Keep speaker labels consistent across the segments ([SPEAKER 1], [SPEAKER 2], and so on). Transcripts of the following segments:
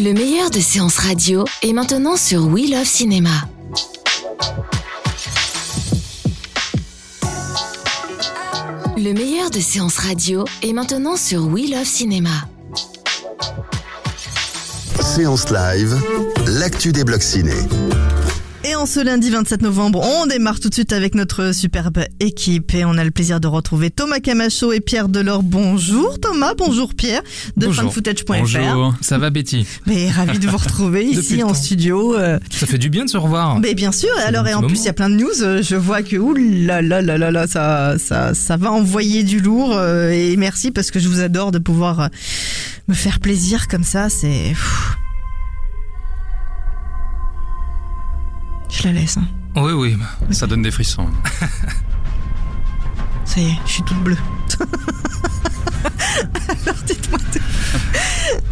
[SPEAKER 1] Le meilleur de séances radio est maintenant sur We Love Cinéma. Le meilleur de séances radio est maintenant sur We Love Cinéma.
[SPEAKER 2] Séance live, l'actu des blocs ciné.
[SPEAKER 3] Et en ce lundi 27 novembre, on démarre tout de suite avec notre superbe équipe et on a le plaisir de retrouver Thomas Camacho et Pierre Delors. Bonjour Thomas, bonjour Pierre de fanfootage.fr.
[SPEAKER 4] Bonjour, ça va Betty?
[SPEAKER 3] Mais ravi de vous retrouver ici en
[SPEAKER 4] temps.
[SPEAKER 3] studio. euh,
[SPEAKER 4] Ça fait du bien de se revoir.
[SPEAKER 3] Mais bien sûr, et alors et en plus il y a plein de news, euh, je vois que ouh là là là là là ça ça ça va envoyer du lourd euh, et merci parce que je vous adore de pouvoir me faire plaisir comme ça, c'est Je la laisse. hein.
[SPEAKER 4] Oui, oui.
[SPEAKER 5] Ça donne des frissons.
[SPEAKER 3] Ça y est, je suis toute bleue. Alors dites-moi tout.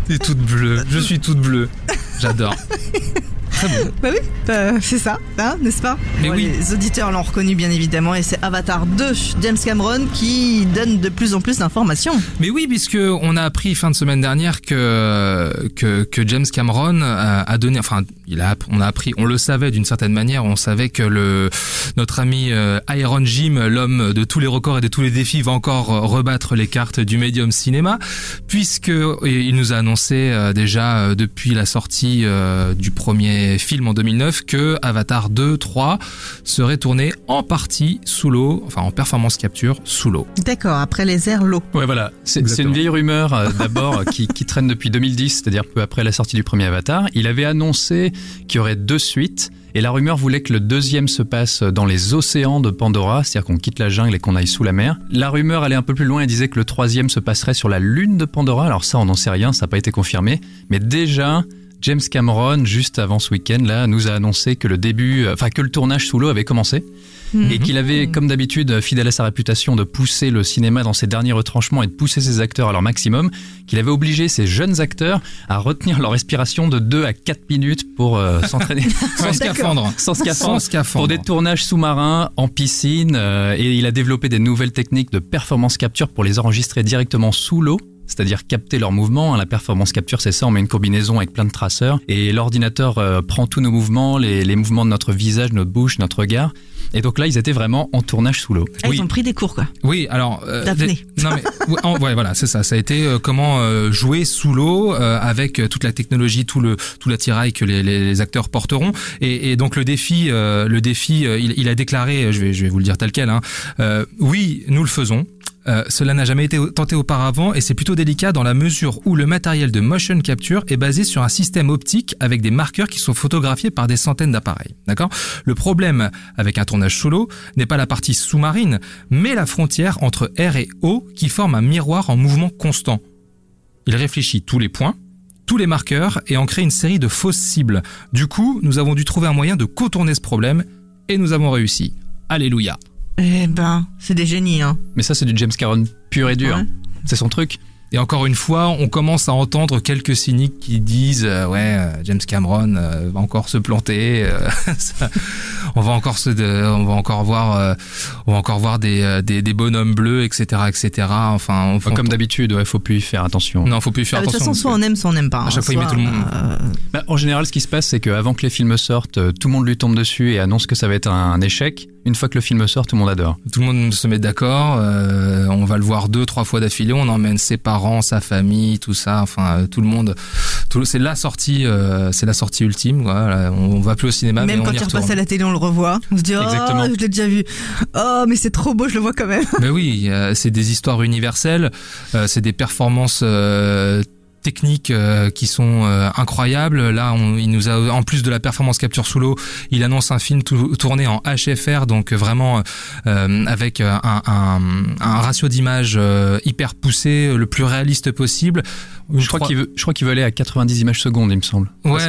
[SPEAKER 4] T'es toute bleue. Je suis toute bleue. J'adore. Très.
[SPEAKER 3] Bah oui, bah, c'est ça, hein, n'est-ce pas?
[SPEAKER 4] Mais oui.
[SPEAKER 3] Les auditeurs l'ont reconnu bien évidemment et c'est Avatar 2, James Cameron, qui donne de plus en plus d'informations.
[SPEAKER 4] Mais oui, puisque on a appris fin de semaine dernière que que, que James Cameron a, a donné, enfin, il a, on a appris, on le savait d'une certaine manière, on savait que le notre ami euh, Iron Jim, l'homme de tous les records et de tous les défis, va encore rebattre les cartes du médium cinéma, puisque il nous a annoncé euh, déjà euh, depuis la sortie du premier film en 2009 que Avatar 2, 3 serait tourné en partie sous l'eau, enfin en performance capture sous l'eau.
[SPEAKER 3] D'accord, après les airs, l'eau.
[SPEAKER 5] Ouais, voilà. C'est une vieille rumeur euh, d'abord euh, qui, qui traîne depuis 2010, c'est-à-dire peu après la sortie du premier Avatar. Il avait annoncé qu'il y aurait deux suites. Et la rumeur voulait que le deuxième se passe dans les océans de Pandora, c'est-à-dire qu'on quitte la jungle et qu'on aille sous la mer. La rumeur allait un peu plus loin et disait que le troisième se passerait sur la lune de Pandora. Alors ça, on n'en sait rien, ça n'a pas été confirmé. Mais déjà, James Cameron, juste avant ce week-end, là, nous a annoncé que le début, euh, enfin que le tournage sous l'eau avait commencé. et qu'il avait, comme d'habitude, fidèle à sa réputation de pousser le cinéma dans ses derniers retranchements et de pousser ses acteurs à leur maximum, qu'il avait obligé ses jeunes acteurs à retenir leur respiration de 2 à 4 minutes pour euh, s'entraîner
[SPEAKER 4] Sans scaphandre.
[SPEAKER 5] sans scaphandre. Pour des tournages sous-marins, en piscine, euh, et il a développé des nouvelles techniques de performance capture pour les enregistrer directement sous l'eau. C'est-à-dire capter leurs mouvements. hein. La performance capture, c'est ça. On met une combinaison avec plein de traceurs et l'ordinateur euh, prend tous nos mouvements, les, les mouvements de notre visage, notre bouche, notre regard. Et donc là, ils étaient vraiment en tournage sous l'eau.
[SPEAKER 3] Ah,
[SPEAKER 4] Oui.
[SPEAKER 3] Ils ont pris des cours quoi.
[SPEAKER 4] Oui, alors. euh,
[SPEAKER 3] Daphné.
[SPEAKER 4] des- Non mais ouais, en- ouais, voilà, c'est ça. Ça a été euh, comment euh, jouer sous l'eau avec toute la technologie, tout le tout l'attirail que les, les, les acteurs porteront. Et, et donc le défi, le défi, il, il a déclaré, je vais je vais vous le dire tel quel. Hein, oui, nous le faisons. Euh, cela n'a jamais été tenté auparavant et c'est plutôt délicat dans la mesure où le matériel de motion capture est basé sur un système optique avec des marqueurs qui sont photographiés par des centaines d'appareils. D'accord? Le problème avec un tournage l'eau n'est pas la partie sous-marine, mais la frontière entre air et eau qui forme un miroir en mouvement constant. Il réfléchit tous les points, tous les marqueurs et en crée une série de fausses cibles. Du coup, nous avons dû trouver un moyen de contourner ce problème et nous avons réussi. Alléluia.
[SPEAKER 3] Eh ben, c'est des génies hein.
[SPEAKER 5] Mais ça, c'est du James Cameron pur et dur.
[SPEAKER 3] Ouais.
[SPEAKER 5] C'est son truc.
[SPEAKER 4] Et encore une fois, on commence à entendre quelques cyniques qui disent euh, ouais euh, James Cameron euh, va encore se planter, euh, ça- on va encore se, on va encore voir, euh, on va encore voir des, des, des bonhommes bleus, etc., etc. Enfin, on,
[SPEAKER 5] Enfin, comme d'habitude, ouais, faut plus y faire attention.
[SPEAKER 4] non, faut plus y faire
[SPEAKER 3] Ah, de toute
[SPEAKER 4] attention.
[SPEAKER 3] façon, soit on aime, soit on n'aime pas.
[SPEAKER 4] À chaque
[SPEAKER 3] hein.
[SPEAKER 4] fois, il met tout le monde.
[SPEAKER 3] euh,
[SPEAKER 5] Bah, en général, ce qui se passe, c'est qu'avant que les films sortent, tout le monde lui tombe dessus et annonce que ça va être un échec. Une fois que le film sort, tout le monde adore.
[SPEAKER 4] Tout le monde se met d'accord. euh, on va le voir deux, trois fois d'affilée. On emmène ses parents, sa famille, tout ça. Enfin, euh, tout le monde. tout- C'est la sortie, euh, c'est la sortie ultime. Voilà. On, on va plus au cinéma,
[SPEAKER 3] Même
[SPEAKER 4] mais
[SPEAKER 3] quand
[SPEAKER 4] on y
[SPEAKER 3] il
[SPEAKER 4] retourne.
[SPEAKER 3] repasse à la télé, on le revoit. On se dit, oh,
[SPEAKER 5] Exactement.
[SPEAKER 3] je l'ai déjà vu. Oh, mais c'est trop beau, je le vois quand même.
[SPEAKER 4] Mais oui, euh, c'est des histoires universelles, euh, c'est des performances euh, techniques euh, qui sont euh, incroyables. Là, on, il nous a en plus de la performance capture sous l'eau, il annonce un film tou- tourné en HFR, donc vraiment euh, avec un, un, un ratio d'image hyper poussé, le plus réaliste possible.
[SPEAKER 5] Je crois qu'il veut, je crois qu'il veut aller à 90 images secondes, il me semble.
[SPEAKER 4] Ouais,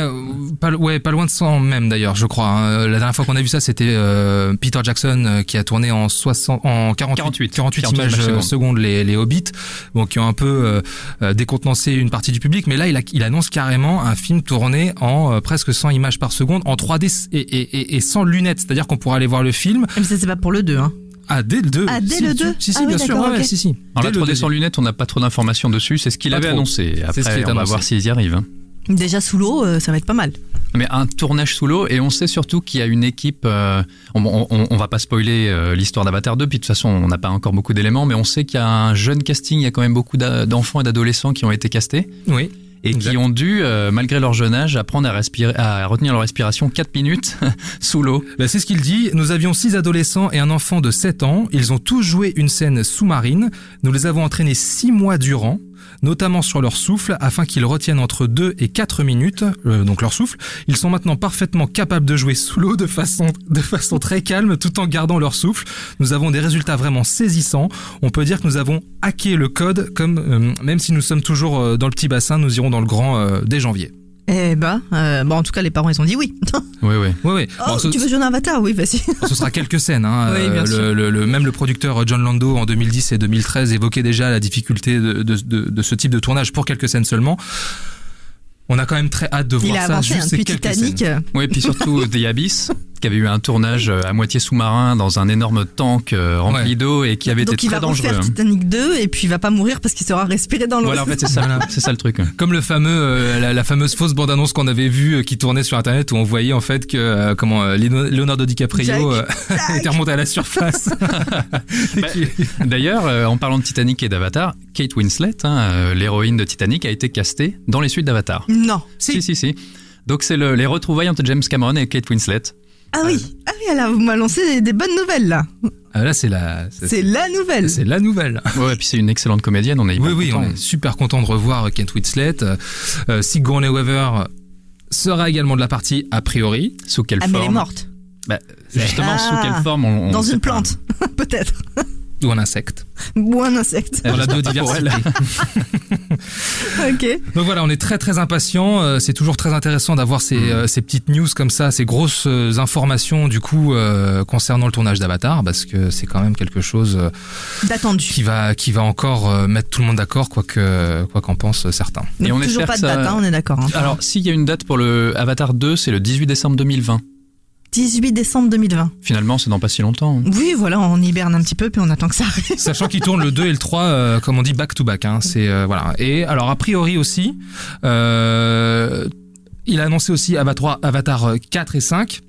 [SPEAKER 4] pas, ouais, pas loin de 100 même d'ailleurs, je crois. hein. La dernière fois qu'on a vu ça, c'était euh, Peter Jackson qui a tourné en 60, en 48,
[SPEAKER 5] 48,
[SPEAKER 4] 48
[SPEAKER 5] 48
[SPEAKER 4] images
[SPEAKER 5] images secondes.
[SPEAKER 4] secondes les, les Hobbits, bon, qui ont un peu euh, décontenancé une partie du public. Mais là, il, a, il annonce carrément un film tourné en euh, presque 100 images par seconde, en 3D et, et, et, et sans lunettes. C'est-à-dire qu'on pourra aller voir le film.
[SPEAKER 3] Mais ça, c'est pas pour le 2, hein.
[SPEAKER 4] Ah, dès le 2.
[SPEAKER 3] Ah, dès
[SPEAKER 4] si,
[SPEAKER 3] le
[SPEAKER 4] si,
[SPEAKER 3] 2?
[SPEAKER 4] Si, si,
[SPEAKER 3] Ah oui,
[SPEAKER 4] bien sûr. ouais, si, si.
[SPEAKER 5] Alors la
[SPEAKER 4] le
[SPEAKER 5] 3D
[SPEAKER 4] 2.
[SPEAKER 5] sans lunettes, on n'a pas trop d'informations dessus, c'est ce qu'il avait
[SPEAKER 4] trop.
[SPEAKER 5] annoncé.
[SPEAKER 4] C'est ce qui
[SPEAKER 5] Après,
[SPEAKER 4] est
[SPEAKER 5] on va voir s'ils y arrivent. hein.
[SPEAKER 3] Déjà sous l'eau, euh, ça va être pas mal.
[SPEAKER 5] Mais un tournage sous l'eau, et on sait surtout qu'il y a une équipe. euh, on, on, on va pas spoiler euh, l'histoire d'Avatar 2, puis de toute façon, on n'a pas encore beaucoup d'éléments, mais on sait qu'il y a un jeune casting. Il y a quand même beaucoup d'enfants et d'adolescents qui ont été castés
[SPEAKER 4] Oui.
[SPEAKER 5] et
[SPEAKER 4] Exact.
[SPEAKER 5] qui ont dû, euh, malgré leur jeune âge, apprendre à respirer, à retenir leur respiration 4 minutes sous l'eau.
[SPEAKER 4] Bah, c'est ce qu'il dit. Nous avions six adolescents et un enfant de 7 ans. Ils ont tous joué une scène sous-marine. Nous les avons entraînés six mois durant notamment sur leur souffle, afin qu'ils retiennent entre 2 et 4 minutes, euh, donc leur souffle. Ils sont maintenant parfaitement capables de jouer sous l'eau de façon, de façon très calme, tout en gardant leur souffle. Nous avons des résultats vraiment saisissants. On peut dire que nous avons hacké le code, comme euh, même si nous sommes toujours euh, dans le petit bassin, nous irons dans le grand dès janvier.
[SPEAKER 3] Eh ben, euh, bon, en tout cas, les parents, ils ont dit oui.
[SPEAKER 5] Oui, oui.
[SPEAKER 4] Oui, oui.
[SPEAKER 3] Oh,
[SPEAKER 4] Bon, ce-
[SPEAKER 3] tu veux jouer un avatar? Oui, vas-y.
[SPEAKER 4] ce sera quelques scènes. Hein.
[SPEAKER 3] Oui, bien
[SPEAKER 4] Euh,
[SPEAKER 3] sûr.
[SPEAKER 4] le, le- le- même le producteur John Lando en 2010 et 2013 évoquait déjà la difficulté de, de, de- de ce type de tournage pour quelques scènes seulement. On a quand même très hâte de
[SPEAKER 3] Il
[SPEAKER 4] voir
[SPEAKER 3] a
[SPEAKER 4] ça.
[SPEAKER 3] avancé
[SPEAKER 4] juste
[SPEAKER 3] un
[SPEAKER 4] ces
[SPEAKER 3] Titanic.
[SPEAKER 4] scènes.
[SPEAKER 5] Oui, et puis surtout The Abyss, qui avait eu un tournage euh, à moitié sous-marin dans un énorme tank euh, rempli
[SPEAKER 4] Ouais.
[SPEAKER 5] d'eau et qui avait
[SPEAKER 3] Donc
[SPEAKER 5] été
[SPEAKER 3] il
[SPEAKER 5] très
[SPEAKER 3] va
[SPEAKER 5] dangereux.
[SPEAKER 3] refaire
[SPEAKER 5] hein.
[SPEAKER 3] Titanic 2 et puis il va pas mourir parce qu'il sera respiré dans l'eau.
[SPEAKER 5] Voilà, en fait, c'est ça, c'est ça le truc.
[SPEAKER 4] Comme le fameux, euh, la, la fameuse fausse bande-annonce qu'on avait vue euh, qui tournait sur Internet où on voyait en fait que euh, comment euh, Leonardo DiCaprio
[SPEAKER 3] Jack,
[SPEAKER 4] euh, était remonté à la surface.
[SPEAKER 5] Bah,
[SPEAKER 4] qui-
[SPEAKER 5] D'ailleurs, euh, en parlant de Titanic et d'Avatar, Kate Winslet, hein, euh, l'héroïne de Titanic, a été castée dans les suites d'Avatar.
[SPEAKER 3] Non.
[SPEAKER 5] Si, si, si. Donc c'est le- les retrouvailles entre James Cameron et Kate Winslet.
[SPEAKER 3] Ah oui. Ah oui, alors vous m'avez lancé des, des bonnes nouvelles là.
[SPEAKER 4] Ah, là, c'est la,
[SPEAKER 3] C'est la nouvelle.
[SPEAKER 4] c'est la nouvelle.
[SPEAKER 5] Ouais, et puis c'est une excellente comédienne, on est
[SPEAKER 4] Oui,
[SPEAKER 5] hyper
[SPEAKER 4] oui,
[SPEAKER 5] content.
[SPEAKER 4] on est super content de revoir Kent Winslet. Euh, Euh, Sigourney Weaver sera également de la partie a priori.
[SPEAKER 5] Sous quelle
[SPEAKER 3] Ah mais
[SPEAKER 5] forme
[SPEAKER 3] elle est morte.
[SPEAKER 5] Bah, Justement,
[SPEAKER 3] Ah.
[SPEAKER 5] sous quelle forme on, on
[SPEAKER 3] Dans une plante. Peut-être.
[SPEAKER 4] Ou un insecte.
[SPEAKER 3] Ou un insecte.
[SPEAKER 4] Dans la biodiversité.
[SPEAKER 3] ok.
[SPEAKER 4] Donc voilà, on est très très impatients. Euh, C'est toujours très intéressant d'avoir ces,
[SPEAKER 5] Mm.
[SPEAKER 4] euh, ces petites news comme ça, ces grosses euh, informations du coup euh, concernant le tournage d'Avatar, parce que c'est quand même quelque chose euh,
[SPEAKER 3] D'attendu.
[SPEAKER 4] qui va qui va encore euh, mettre tout le monde d'accord, quoi que quoi qu'en pensent certains.
[SPEAKER 5] Et
[SPEAKER 3] Donc,
[SPEAKER 5] on
[SPEAKER 3] toujours
[SPEAKER 5] espère
[SPEAKER 3] pas de
[SPEAKER 5] ça-
[SPEAKER 3] date, hein, on est d'accord. hein.
[SPEAKER 5] Alors, s'il y a une date pour le Avatar 2, c'est le 18 décembre 2020.
[SPEAKER 3] 18 décembre 2020.
[SPEAKER 5] Finalement, c'est dans pas si longtemps. hein.
[SPEAKER 3] Oui, voilà, on hiberne un petit peu puis on attend que ça arrive.
[SPEAKER 4] Sachant qu'ils tournent le 2 et le 3, euh, comme on dit, back to back. Hein, c'est euh, voilà. Et alors a priori aussi, euh, il a annoncé aussi Avatar, Avatar 4 et 5.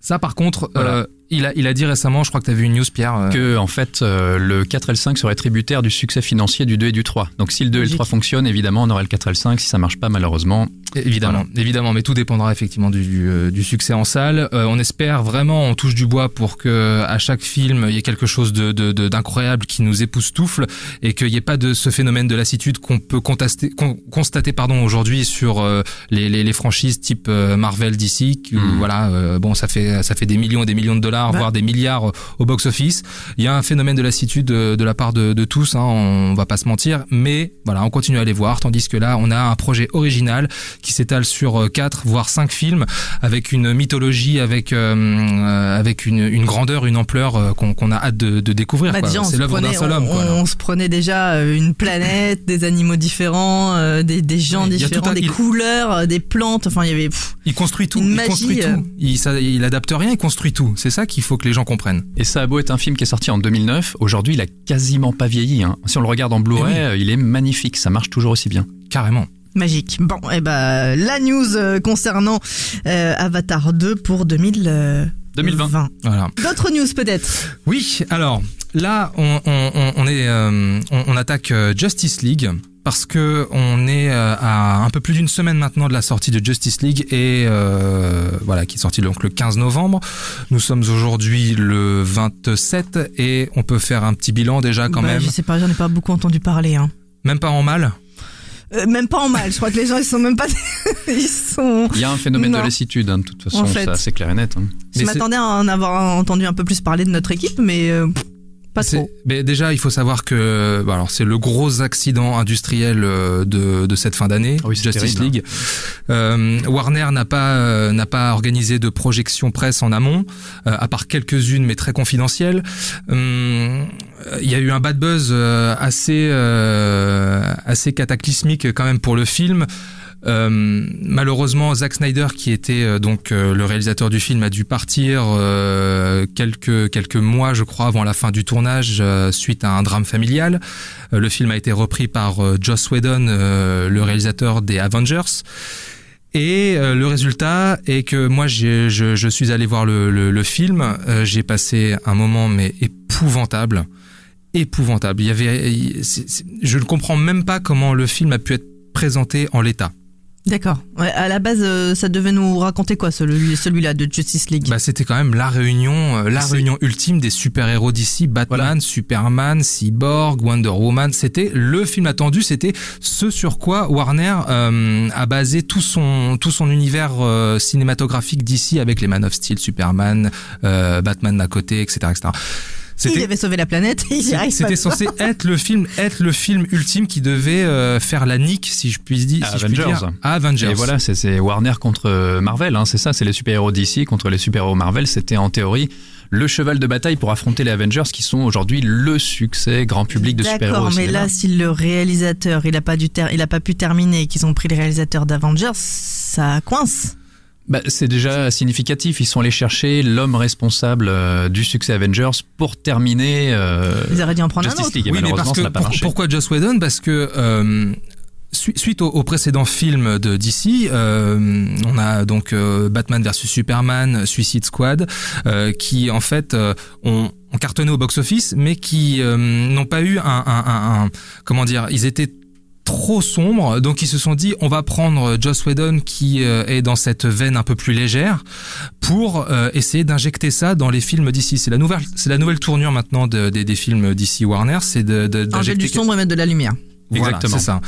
[SPEAKER 4] Ça, par contre,
[SPEAKER 5] Voilà.
[SPEAKER 4] Euh, il a il a dit récemment, je crois que tu as vu une news, Pierre. euh,
[SPEAKER 5] Que, en fait, euh, le 4 et le 5 seraient tributaires du succès financier du 2 et du 3. Donc, si le 2 et le
[SPEAKER 3] Logique.
[SPEAKER 5] 3 fonctionnent, évidemment, on aura le 4 et le 5. Si ça marche pas, malheureusement,
[SPEAKER 4] Évidemment, évidemment, mais tout dépendra effectivement du, du, euh, du succès en salle. Euh, on espère vraiment, on touche du bois pour que à chaque film il y ait quelque chose de de- de- d'incroyable qui nous époustoufle et qu'il n'y ait pas de ce phénomène de lassitude qu'on peut contaster- con- constater pardon aujourd'hui sur euh, les, les, les franchises type euh, Marvel, DC. qui,
[SPEAKER 5] Mhm.
[SPEAKER 4] Voilà, euh, bon, ça fait ça fait des millions et des millions de dollars,
[SPEAKER 3] Ouais.
[SPEAKER 4] voire des milliards au box office. Il y a un phénomène de lassitude de, de la part de, de tous, hein, on va pas se mentir, mais voilà, on continue à les voir, tandis que là, on a un projet original qui s'étale sur euh, quatre, voire cinq films, avec une mythologie, avec euh, euh, avec une, une grandeur, une ampleur euh, qu'on a hâte de, de découvrir.
[SPEAKER 3] Bah,
[SPEAKER 4] C'est l'œuvre d'un seul homme.
[SPEAKER 3] on,
[SPEAKER 4] Quoi, là.
[SPEAKER 3] on se prenait déjà euh, une planète, des animaux différents, euh, des, des gens différents,
[SPEAKER 4] un-
[SPEAKER 3] des
[SPEAKER 4] il-
[SPEAKER 3] couleurs, euh, des plantes. Enfin, il y avait. pff,
[SPEAKER 4] Il construit tout, il construit
[SPEAKER 3] euh.
[SPEAKER 4] tout. Il, ça, il adapte rien, il construit tout. C'est ça qu'il faut que les gens comprennent.
[SPEAKER 5] Et ça a beau être un film qui est sorti en 2009, aujourd'hui il a quasiment pas vieilli. hein. Si on le regarde en Blu-ray,
[SPEAKER 4] Eh oui.
[SPEAKER 5] euh, il est magnifique, ça marche toujours aussi bien.
[SPEAKER 4] Carrément.
[SPEAKER 3] Magique. Bon, et ben la news euh, concernant euh, Avatar 2 pour 2000, euh,
[SPEAKER 5] 2020.
[SPEAKER 4] Voilà.
[SPEAKER 3] D'autres news peut-être?
[SPEAKER 4] Oui, alors là, on, on, on- on est, euh, on, on attaque euh, Justice League parce que on est euh, à un peu plus d'une semaine maintenant de la sortie de Justice League et euh, voilà qui est sorti donc le 15 novembre. Nous sommes aujourd'hui le 27 et on peut faire un petit bilan déjà quand
[SPEAKER 3] Bah,
[SPEAKER 4] même,
[SPEAKER 3] Je sais pas, j'en ai pas beaucoup entendu parler. Hein.
[SPEAKER 4] même pas en mal.
[SPEAKER 3] Euh, même pas en mal. Je crois que les gens ils sont même pas. ils sont.
[SPEAKER 5] Il y a un phénomène
[SPEAKER 3] Non.
[SPEAKER 5] de lassitude, hein, de toute façon,
[SPEAKER 3] En fait.
[SPEAKER 5] ça c'est clair et net. hein.
[SPEAKER 3] Je m'attendais à en avoir entendu un peu plus parler de notre équipe, mais euh, pff, pas
[SPEAKER 4] C'est-
[SPEAKER 3] trop.
[SPEAKER 4] Mais déjà, il faut savoir que bah, alors c'est le gros accident industriel euh, de, de cette fin d'année,
[SPEAKER 5] Ah oui, c'est
[SPEAKER 4] Justice
[SPEAKER 5] terrible,
[SPEAKER 4] League. Euh, Warner n'a pas euh, n'a pas organisé de projection presse en amont, euh, à part quelques-unes mais très confidentielles. Hum, Il y a eu un bad buzz euh, assez euh, assez cataclysmique quand même pour le film. Euh, malheureusement, Zack Snyder, qui était euh, donc euh, le réalisateur du film, a dû partir quelques quelques mois, je crois, avant la fin du tournage, suite à un drame familial. Le film a été repris par Joss Whedon, le réalisateur des Avengers. Et le résultat est que moi, je, suis allé voir le, film. J'ai passé un moment mais épouvantable, épouvantable. Il y avait, je ne comprends même pas comment le film a pu être présenté en l'état.
[SPEAKER 3] D'accord. Ouais, à la base, euh, ça devait nous raconter quoi, celui- celui-là de Justice League?
[SPEAKER 4] Bah, c'était quand même la réunion, euh, la
[SPEAKER 5] C'est-
[SPEAKER 4] réunion ultime des super-héros d'ici, Batman, Superman, Cyborg, Wonder Woman. C'était le film attendu, c'était ce sur quoi Warner euh, a basé tout son tout son univers euh, cinématographique d'ici avec les Man of Steel, Superman, euh, Batman à côté, etc., etc.
[SPEAKER 3] Il
[SPEAKER 4] C'était
[SPEAKER 3] devait sauver la planète,
[SPEAKER 4] c'était censé être le film, être le film ultime qui devait euh, faire la nique, si je puis dire, je puis
[SPEAKER 5] Avengers.
[SPEAKER 4] dire, à Avengers.
[SPEAKER 5] Et voilà, c'est- c'est Warner contre euh, Marvel, hein, c'est ça, c'est les super-héros d'ici contre les super-héros Marvel. C'était en théorie le cheval de bataille pour affronter les Avengers qui sont aujourd'hui le succès grand public de super-héros.
[SPEAKER 3] D'accord, mais là, si le réalisateur, il a pas dû ter- il a pas pu terminer et qu'ils ont pris le réalisateur d'Avengers, ça coince.
[SPEAKER 5] Bah, c'est déjà significatif. Ils sont allés chercher l'homme responsable euh, du succès Avengers pour terminer euh,
[SPEAKER 3] Ils auraient dû en prendre un autre.
[SPEAKER 5] League.
[SPEAKER 4] Oui, mais parce que
[SPEAKER 5] ça n'a pas
[SPEAKER 4] pour- pourquoi Joss Whedon? Parce que euh, su- suite au, au précédent film de DC, euh, on a donc euh, Batman vs Superman, Suicide Squad, euh, qui en fait euh, ont, ont cartonné au box-office, mais qui euh, n'ont pas eu un, un, un- un- comment dire, ils étaient trop sombres, donc ils se sont dit on va prendre Joss Whedon qui euh, est dans cette veine un peu plus légère pour euh, essayer d'injecter ça dans les films d'ici. C'est la nouvelle, c'est la nouvelle tournure maintenant de- des, des films d'ici Warner, c'est de, de, d'injecter
[SPEAKER 3] du sombre et mettre de la lumière.
[SPEAKER 4] voilà,
[SPEAKER 5] Exactement.
[SPEAKER 4] c'est ça.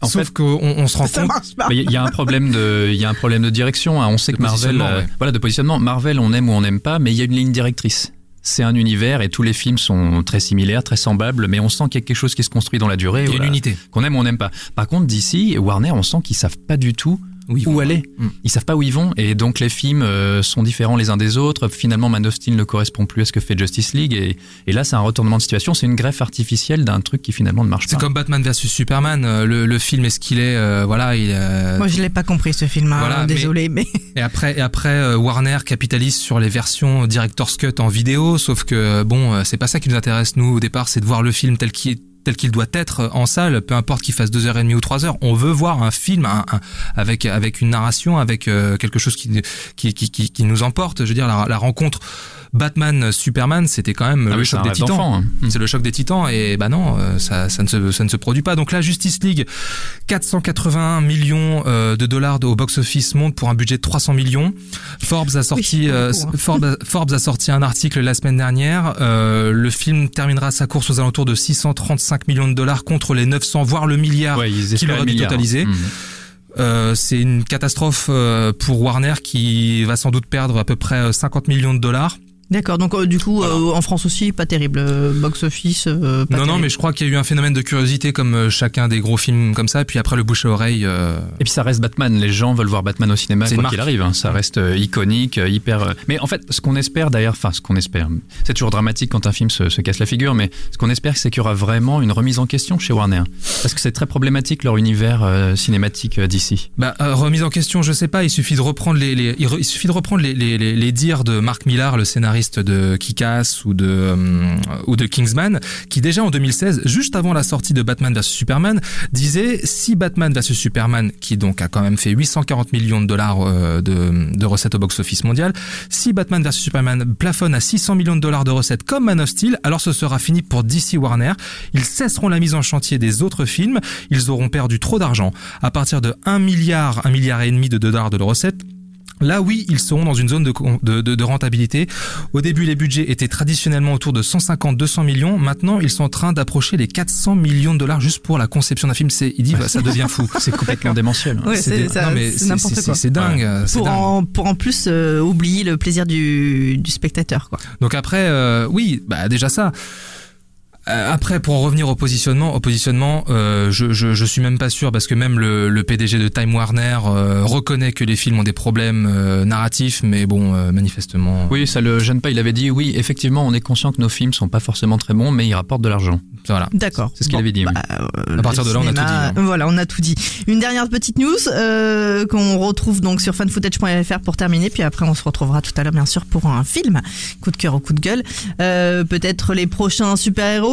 [SPEAKER 5] En
[SPEAKER 4] Sauf
[SPEAKER 5] fait-
[SPEAKER 4] qu'on on se rend compte.
[SPEAKER 5] Il y a un problème de, il y a un problème de direction. hein. On sait
[SPEAKER 4] De
[SPEAKER 5] que Marvel, euh, voilà, de positionnement. Marvel, on aime ou on n'aime pas, mais il y a une ligne directrice. C'est un univers et tous les films sont très similaires, très semblables, mais on sent qu'il y a quelque chose qui se construit dans la durée.
[SPEAKER 4] Il y a une unité.
[SPEAKER 5] Qu'on aime ou on n'aime pas. Par contre, d'ici, Warner, on sent qu'ils savent pas du tout
[SPEAKER 4] Oui,
[SPEAKER 5] où aller.
[SPEAKER 4] Mm.
[SPEAKER 5] Ils savent pas où ils vont et donc les films euh, sont différents les uns des autres. Finalement, Man of Steel ne correspond plus à ce que fait Justice League et, et là, c'est un retournement de situation. C'est une greffe artificielle d'un truc qui finalement ne marche
[SPEAKER 4] C'est
[SPEAKER 5] pas.
[SPEAKER 4] comme Batman vs Superman. euh, Le, le film est ce qu'il est. euh, voilà. Il, euh,
[SPEAKER 3] Moi, je l'ai pas compris ce film. hein,
[SPEAKER 4] Voilà,
[SPEAKER 3] désolé, mais,
[SPEAKER 4] Et après, et après euh, Warner capitalise sur les versions Director's Cut en vidéo, sauf que bon, euh, c'est pas ça qui nous intéresse nous au départ, c'est de voir le film tel qu'il tel qu'il doit être en salle, peu importe qu'il fasse deux heures et demie ou trois heures. On veut voir un film un- un- avec avec une narration, avec euh, quelque chose qui, qui qui qui qui nous emporte. Je veux dire, la, la rencontre Batman Superman, c'était quand même
[SPEAKER 5] Ah
[SPEAKER 4] le
[SPEAKER 5] oui,
[SPEAKER 4] choc des titans.
[SPEAKER 5] hein.
[SPEAKER 4] C'est le choc des titans et bah non, euh, ça, ça, ne se, ça ne se produit pas. Donc la Justice League, 481 millions euh, de dollars au box-office monte pour un budget de 300 millions. Forbes a sorti,
[SPEAKER 3] Oui,
[SPEAKER 4] euh,
[SPEAKER 3] hein.
[SPEAKER 4] Forbes, Forbes a sorti un article la semaine dernière. Euh, le film terminera sa course aux alentours de 635 millions de dollars contre les 900 voire le milliard.
[SPEAKER 5] Ouais,
[SPEAKER 4] qu'il aurait dû totaliser. Euh, c'est une catastrophe euh, pour Warner qui va sans doute perdre à peu près euh, 50 millions de dollars.
[SPEAKER 3] D'accord. Donc, euh, du coup, euh, en France aussi, pas terrible. Euh, Box office, euh, pas
[SPEAKER 4] non, non,
[SPEAKER 3] terrible.
[SPEAKER 4] mais je crois qu'il y a eu un phénomène de curiosité comme euh, chacun des gros films comme ça. Et puis après, le bouche à oreille. euh,
[SPEAKER 5] Et puis ça reste Batman. Les gens veulent voir Batman au cinéma quoi qu'il arrive. hein. Ça reste euh, iconique, euh, hyper. euh, Mais en fait, ce qu'on espère d'ailleurs, enfin ce qu'on espère, c'est toujours dramatique quand un film se, se casse la figure. Mais ce qu'on espère, c'est qu'il y aura vraiment une remise en question chez Warner, parce que c'est très problématique leur univers euh, cinématique euh, d'ici.
[SPEAKER 4] Bah, euh, remise en question, je sais pas. Il suffit de reprendre les, les- il, re- il suffit de reprendre les, les, les, les dires de Mark Millar, le scénariste de Kick-Ass ou de euh, ou de Kingsman, qui déjà en 2016, juste avant la sortie de Batman vs Superman, disait si Batman vs Superman, qui donc a quand même fait 840 millions de dollars euh, de, de recettes au box-office mondial, si Batman vs Superman plafonne à 600 millions de dollars de recettes comme Man of Steel, alors ce sera fini pour DC Warner. Ils cesseront la mise en chantier des autres films. Ils auront perdu trop d'argent. À partir de 1 milliard, 1 milliard et demi de dollars de recettes, Là, oui, ils seront dans une zone de, de, de, de rentabilité. Au début, les budgets étaient traditionnellement autour de 150-200 millions. Maintenant, ils sont en train d'approcher les 400 millions de dollars juste pour la conception d'un film. C'est, il dit, bah, ça devient fou.
[SPEAKER 5] C'est complètement démentiel.
[SPEAKER 3] Ouais, c'est
[SPEAKER 4] des-
[SPEAKER 3] ça,
[SPEAKER 4] non, mais
[SPEAKER 3] c'est n'importe
[SPEAKER 4] c'est-
[SPEAKER 3] quoi.
[SPEAKER 4] C'est dingue. c'est
[SPEAKER 3] Pour
[SPEAKER 4] dingue.
[SPEAKER 3] en, pour en plus euh, oublier le plaisir du, du spectateur. Quoi.
[SPEAKER 4] Donc après, euh, oui, bah déjà ça. Euh, Après, pour en revenir au positionnement, au positionnement, euh, je, je, je suis même pas sûr parce que même le, le PDG de Time Warner euh, reconnaît que les films ont des problèmes euh, narratifs, mais bon, euh, manifestement,
[SPEAKER 5] Oui, ça le gêne pas. Il avait dit oui, effectivement, on est conscient que nos films sont pas forcément très bons, mais ils rapportent de l'argent.
[SPEAKER 4] voilà.
[SPEAKER 3] D'accord.
[SPEAKER 5] C'est ce qu'il avait dit, oui.
[SPEAKER 3] euh,
[SPEAKER 4] À partir de là, on a tout dit, hein.
[SPEAKER 3] Voilà, on a tout dit. Une dernière petite news euh, qu'on retrouve donc sur fanfootage.fr pour terminer, puis après on se retrouvera tout à l'heure bien sûr pour un film, coup de cœur ou coup de gueule. Euh, Peut-être les prochains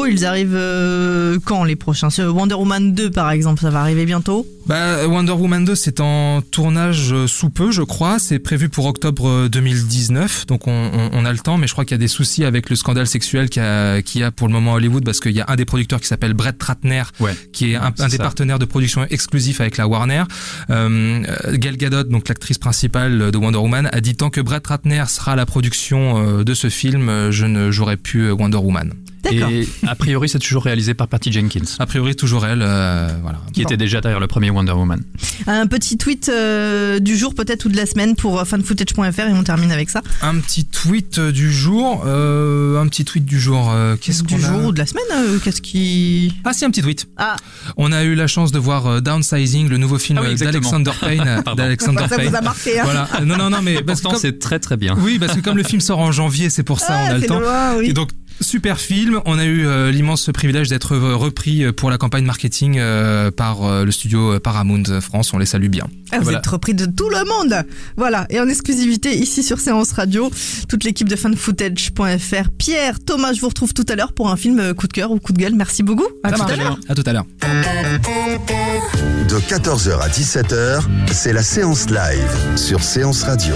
[SPEAKER 3] ils arrivent euh, quand les prochains? Wonder Woman 2 par exemple, ça va arriver bientôt?
[SPEAKER 4] Bah, Wonder Woman 2, c'est en tournage euh, sous peu, je crois. C'est prévu pour octobre euh, 2019, donc on, on, on a le temps. Mais je crois qu'il y a des soucis avec le scandale sexuel qu'il y a, qu'il y a pour le moment à Hollywood, parce qu'il y a un des producteurs qui s'appelle Brett Ratner,
[SPEAKER 5] Ouais.
[SPEAKER 4] qui est un, des
[SPEAKER 5] ça.
[SPEAKER 4] partenaires de production exclusif avec la Warner. Euh, euh, Gal Gadot, donc l'actrice principale de Wonder Woman, a dit tant que Brett Ratner sera à la production euh, de ce film, euh, je ne jouerai plus euh, Wonder Woman.
[SPEAKER 5] Et a priori, c'est toujours réalisé par Patty Jenkins,
[SPEAKER 4] A priori, toujours elle. euh, voilà.
[SPEAKER 5] qui
[SPEAKER 3] Bon.
[SPEAKER 5] était déjà derrière le premier Wonder Woman.
[SPEAKER 3] Un petit tweet euh, du jour peut-être ou de la semaine pour euh, fanfootage.fr et on termine avec ça.
[SPEAKER 4] Un petit tweet du jour. Euh, un petit tweet du jour. euh, Qu'est-ce
[SPEAKER 3] du
[SPEAKER 4] qu'on a
[SPEAKER 3] jour ou de la semaine euh, Qu'est-ce qui...
[SPEAKER 4] Ah si, un petit tweet.
[SPEAKER 3] Ah,
[SPEAKER 4] On a eu la chance de voir euh, Downsizing, le nouveau film
[SPEAKER 5] Ah oui,
[SPEAKER 4] d'Alexander Payne. d'Alexander
[SPEAKER 3] ça
[SPEAKER 4] Payne.
[SPEAKER 3] vous a marqué hein
[SPEAKER 4] Voilà. Non, non, non, mais parce que
[SPEAKER 5] Pourtant,
[SPEAKER 4] comme-
[SPEAKER 5] c'est très très bien.
[SPEAKER 4] oui, parce que comme le film sort en janvier, c'est pour ça, on
[SPEAKER 3] Ah,
[SPEAKER 4] a le
[SPEAKER 3] c'est
[SPEAKER 4] temps.
[SPEAKER 3] loin, oui.
[SPEAKER 4] Et donc super film. On a eu euh, l'immense privilège d'être repris euh, pour la campagne marketing euh, par euh, le studio Paramount France. On les salue bien.
[SPEAKER 3] Ah, vous
[SPEAKER 4] Voilà.
[SPEAKER 3] êtes repris de tout le monde Voilà, et en exclusivité ici sur Séance Radio, toute l'équipe de fanfootage.fr. Pierre, Thomas, je vous retrouve tout à l'heure pour un film coup de cœur ou coup de gueule. Merci beaucoup. À tout à l'heure.
[SPEAKER 4] À tout à l'heure.
[SPEAKER 2] De 14h à 17h, c'est la séance live sur Séance Radio.